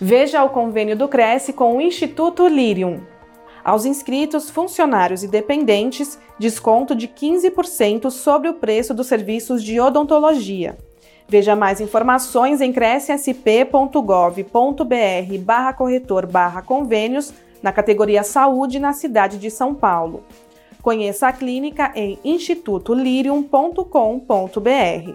Veja o convênio do Cresce com o Instituto Lirium. Aos inscritos, funcionários e dependentes, desconto de 15% sobre o preço dos serviços de odontologia. Veja mais informações em crescsp.gov.br barra corretor barra convênios na categoria Saúde na cidade de São Paulo. Conheça a clínica em institutolirium.com.br.